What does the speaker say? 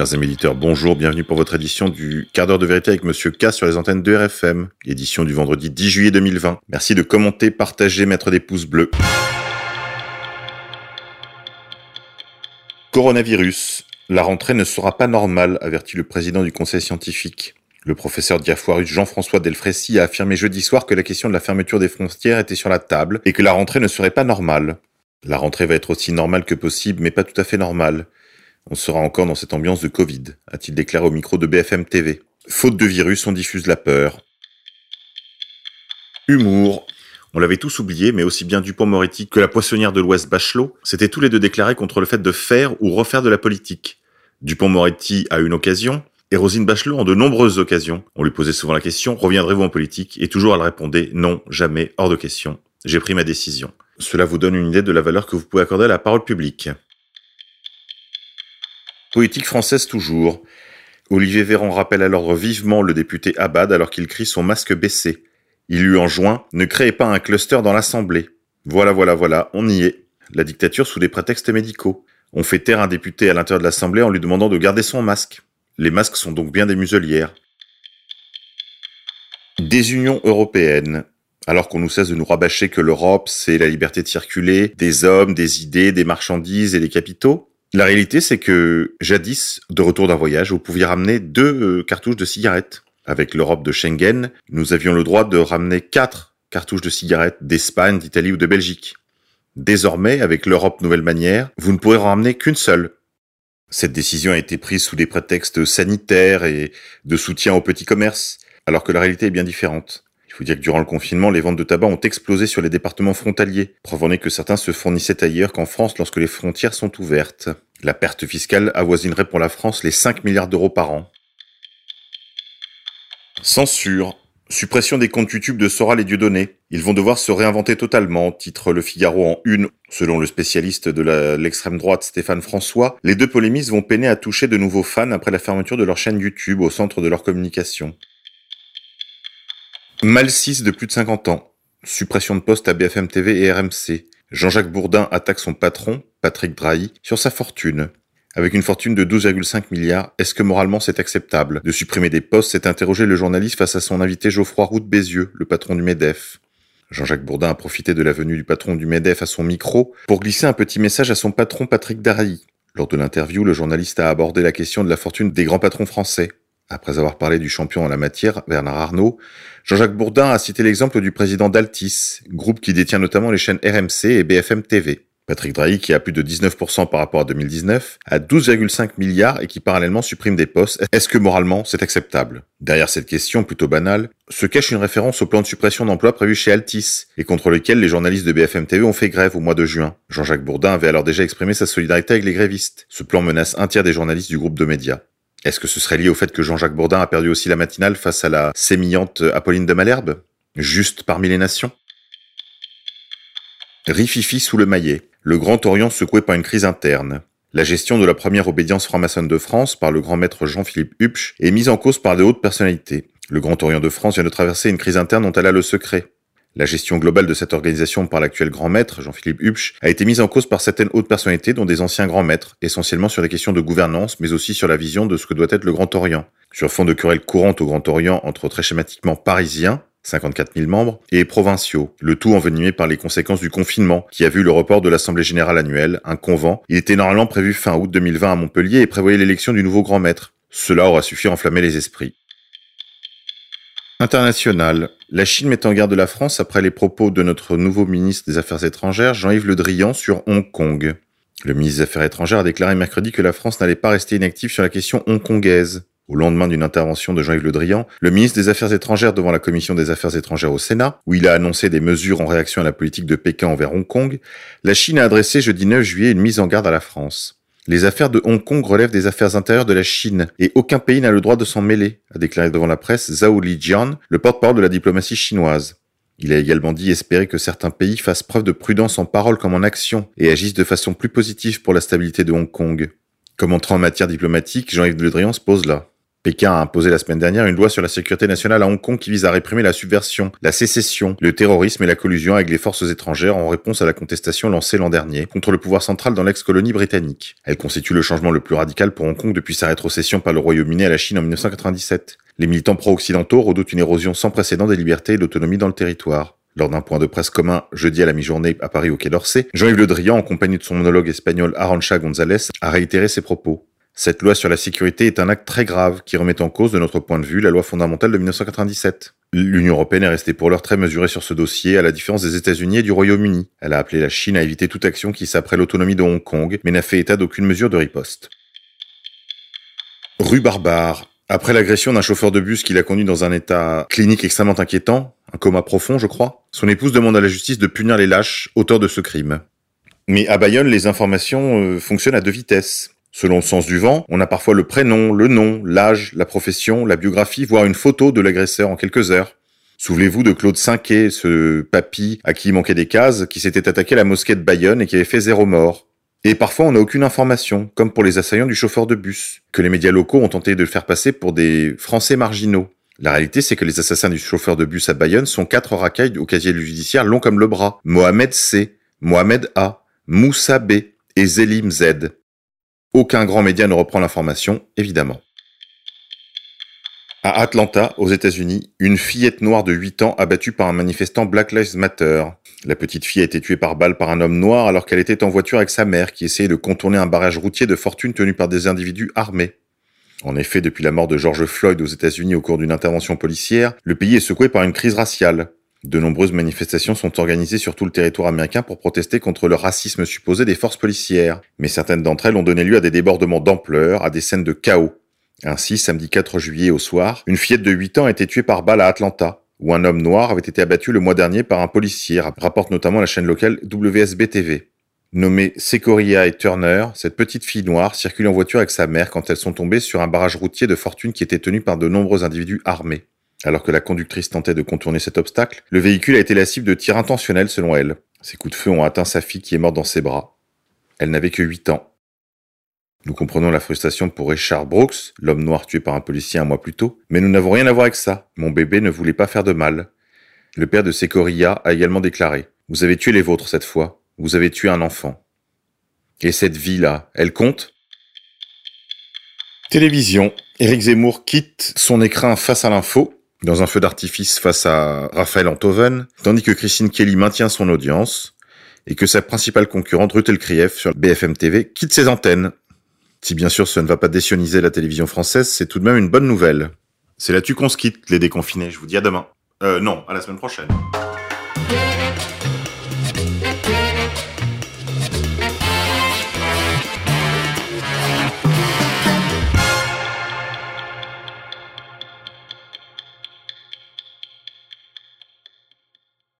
Chers amis éditeurs, bonjour, bienvenue pour votre édition du quart d'heure de vérité avec Monsieur K sur les antennes de RFM, édition du vendredi 10 juillet 2020. Merci de commenter, partager, mettre des pouces bleus. Coronavirus. La rentrée ne sera pas normale, avertit le président du conseil scientifique. Le professeur Diafoirus Jean-François Delfrécy a affirmé jeudi soir que la question de la fermeture des frontières était sur la table et que la rentrée ne serait pas normale. La rentrée va être aussi normale que possible, mais pas tout à fait normale. On sera encore dans cette ambiance de Covid, a-t-il déclaré au micro de BFM TV. Faute de virus, on diffuse la peur. Humour. On l'avait tous oublié, mais aussi bien Dupont-Moretti que la poissonnière de l'Ouest Bachelot s'étaient tous les deux déclarés contre le fait de faire ou refaire de la politique. Dupont-Moretti a une occasion, et Rosine Bachelot en de nombreuses occasions. On lui posait souvent la question, reviendrez-vous en politique? Et toujours elle répondait, non, jamais, hors de question. J'ai pris ma décision. Cela vous donne une idée de la valeur que vous pouvez accorder à la parole publique. Politique française toujours. Olivier Véran rappelle alors vivement le député Abad alors qu'il crie son masque baissé. Il lui enjoint Ne créez pas un cluster dans l'Assemblée. Voilà, voilà, voilà, on y est. La dictature sous des prétextes médicaux. On fait taire un député à l'intérieur de l'Assemblée en lui demandant de garder son masque. Les masques sont donc bien des muselières. Des unions européennes. Alors qu'on nous cesse de nous rabâcher que l'Europe, c'est la liberté de circuler, des hommes, des idées, des marchandises et des capitaux, la réalité, c'est que jadis, de retour d'un voyage, vous pouviez ramener deux euh, cartouches de cigarettes. Avec l'Europe de Schengen, nous avions le droit de ramener quatre cartouches de cigarettes d'Espagne, d'Italie ou de Belgique. Désormais, avec l'Europe Nouvelle Manière, vous ne pourrez en ramener qu'une seule. Cette décision a été prise sous des prétextes sanitaires et de soutien au petit commerce, alors que la réalité est bien différente. Il faut dire que durant le confinement, les ventes de tabac ont explosé sur les départements frontaliers, preuve que certains se fournissaient ailleurs qu'en France lorsque les frontières sont ouvertes. La perte fiscale avoisinerait pour la France les 5 milliards d'euros par an. Censure. Suppression des comptes YouTube de Soral et Dieudonné. Ils vont devoir se réinventer totalement, titre Le Figaro en une. Selon le spécialiste de l'extrême droite Stéphane François, les deux polémistes vont peiner à toucher de nouveaux fans après la fermeture de leur chaîne YouTube au centre de leur communication. Mal 6 de plus de 50 ans. Suppression de poste à BFM TV et RMC. Jean-Jacques Bourdin attaque son patron, Patrick Drahi, sur sa fortune. Avec une fortune de 12,5 milliards, est-ce que moralement c'est acceptable? De supprimer des postes, s'est interrogé le journaliste face à son invité Geoffroy Roux Bézieux, le patron du MEDEF. Jean-Jacques Bourdin a profité de la venue du patron du MEDEF à son micro pour glisser un petit message à son patron Patrick Drahi. Lors de l'interview, le journaliste a abordé la question de la fortune des grands patrons français. Après avoir parlé du champion en la matière, Bernard Arnault, Jean-Jacques Bourdin a cité l'exemple du président d'Altis, groupe qui détient notamment les chaînes RMC et BFM TV. Patrick Drahi, qui a plus de 19% par rapport à 2019, a 12,5 milliards et qui parallèlement supprime des postes. Est-ce que moralement c'est acceptable? Derrière cette question plutôt banale, se cache une référence au plan de suppression d'emplois prévu chez Altis et contre lequel les journalistes de BFM TV ont fait grève au mois de juin. Jean-Jacques Bourdin avait alors déjà exprimé sa solidarité avec les grévistes. Ce plan menace un tiers des journalistes du groupe de médias. Est-ce que ce serait lié au fait que Jean-Jacques Bourdin a perdu aussi la matinale face à la sémillante Apolline de Malherbe Juste parmi les nations? Rififi sous le maillet le Grand Orient secoué par une crise interne. La gestion de la première obédience franc-maçonne de France par le grand maître Jean-Philippe Hupsch est mise en cause par de hautes personnalités. Le Grand Orient de France vient de traverser une crise interne dont elle a le secret. La gestion globale de cette organisation par l'actuel grand maître, Jean-Philippe Hupsch, a été mise en cause par certaines hautes personnalités dont des anciens grands maîtres, essentiellement sur les questions de gouvernance, mais aussi sur la vision de ce que doit être le Grand Orient. Sur fond de querelles courantes au Grand Orient entre très schématiquement parisiens, 54 000 membres, et provinciaux, le tout envenimé par les conséquences du confinement, qui a vu le report de l'Assemblée Générale annuelle, un convent. Il était normalement prévu fin août 2020 à Montpellier et prévoyait l'élection du nouveau grand maître. Cela aura suffi à enflammer les esprits. International. La Chine met en garde la France après les propos de notre nouveau ministre des Affaires étrangères, Jean-Yves Le Drian, sur Hong Kong. Le ministre des Affaires étrangères a déclaré mercredi que la France n'allait pas rester inactive sur la question hongkongaise. Au lendemain d'une intervention de Jean-Yves Le Drian, le ministre des Affaires étrangères devant la Commission des Affaires étrangères au Sénat, où il a annoncé des mesures en réaction à la politique de Pékin envers Hong Kong, la Chine a adressé jeudi 9 juillet une mise en garde à la France. Les affaires de Hong Kong relèvent des affaires intérieures de la Chine et aucun pays n'a le droit de s'en mêler, a déclaré devant la presse Zhao Lijian, le porte-parole de la diplomatie chinoise. Il a également dit espérer que certains pays fassent preuve de prudence en parole comme en action et agissent de façon plus positive pour la stabilité de Hong Kong. Comme entrant en matière diplomatique, Jean-Yves Le Drian se pose là. Pékin a imposé la semaine dernière une loi sur la sécurité nationale à Hong Kong qui vise à réprimer la subversion, la sécession, le terrorisme et la collusion avec les forces étrangères en réponse à la contestation lancée l'an dernier contre le pouvoir central dans l'ex-colonie britannique. Elle constitue le changement le plus radical pour Hong Kong depuis sa rétrocession par le Royaume-Uni à la Chine en 1997. Les militants pro-occidentaux redoutent une érosion sans précédent des libertés et d'autonomie dans le territoire. Lors d'un point de presse commun jeudi à la mi-journée à Paris au Quai d'Orsay, Jean-Yves Le Drian, en compagnie de son monologue espagnol Arancha González, a réitéré ses propos. Cette loi sur la sécurité est un acte très grave qui remet en cause, de notre point de vue, la loi fondamentale de 1997. L'Union européenne est restée pour l'heure très mesurée sur ce dossier, à la différence des États-Unis et du Royaume-Uni. Elle a appelé la Chine à éviter toute action qui s'apprête l'autonomie de Hong Kong, mais n'a fait état d'aucune mesure de riposte. Rue Barbare. Après l'agression d'un chauffeur de bus qui l'a conduit dans un état clinique extrêmement inquiétant, un coma profond, je crois, son épouse demande à la justice de punir les lâches, auteurs de ce crime. Mais à Bayonne, les informations euh, fonctionnent à deux vitesses. Selon le sens du vent, on a parfois le prénom, le nom, l'âge, la profession, la biographie, voire une photo de l'agresseur en quelques heures. Souvenez-vous de Claude Cinquet, ce papy à qui il manquait des cases, qui s'était attaqué à la mosquée de Bayonne et qui avait fait zéro mort. Et parfois on n'a aucune information, comme pour les assaillants du chauffeur de bus, que les médias locaux ont tenté de faire passer pour des Français marginaux. La réalité, c'est que les assassins du chauffeur de bus à Bayonne sont quatre racailles au casier judiciaire long comme le bras. Mohamed C, Mohamed A, Moussa B et Zélim Z. Aucun grand média ne reprend l'information, évidemment. À Atlanta, aux États-Unis, une fillette noire de 8 ans abattue par un manifestant Black Lives Matter. La petite fille a été tuée par balle par un homme noir alors qu'elle était en voiture avec sa mère qui essayait de contourner un barrage routier de fortune tenu par des individus armés. En effet, depuis la mort de George Floyd aux États-Unis au cours d'une intervention policière, le pays est secoué par une crise raciale. De nombreuses manifestations sont organisées sur tout le territoire américain pour protester contre le racisme supposé des forces policières. Mais certaines d'entre elles ont donné lieu à des débordements d'ampleur, à des scènes de chaos. Ainsi, samedi 4 juillet au soir, une fillette de 8 ans a été tuée par balle à Atlanta, où un homme noir avait été abattu le mois dernier par un policier, rapporte notamment la chaîne locale WSB TV. Nommée Secoria et Turner, cette petite fille noire circule en voiture avec sa mère quand elles sont tombées sur un barrage routier de fortune qui était tenu par de nombreux individus armés. Alors que la conductrice tentait de contourner cet obstacle, le véhicule a été la cible de tirs intentionnels selon elle. Ces coups de feu ont atteint sa fille qui est morte dans ses bras. Elle n'avait que 8 ans. Nous comprenons la frustration pour Richard Brooks, l'homme noir tué par un policier un mois plus tôt, mais nous n'avons rien à voir avec ça. Mon bébé ne voulait pas faire de mal. Le père de Secoria a également déclaré Vous avez tué les vôtres cette fois. Vous avez tué un enfant. Et cette vie-là, elle compte? Télévision. Éric Zemmour quitte son écrin face à l'info dans un feu d'artifice face à Raphaël Antoven, tandis que Christine Kelly maintient son audience et que sa principale concurrente, Ruth Krief, sur BFM TV, quitte ses antennes. Si bien sûr ce ne va pas désioniser la télévision française, c'est tout de même une bonne nouvelle. C'est là-dessus qu'on se quitte, les déconfinés. Je vous dis à demain. Euh, non, à la semaine prochaine.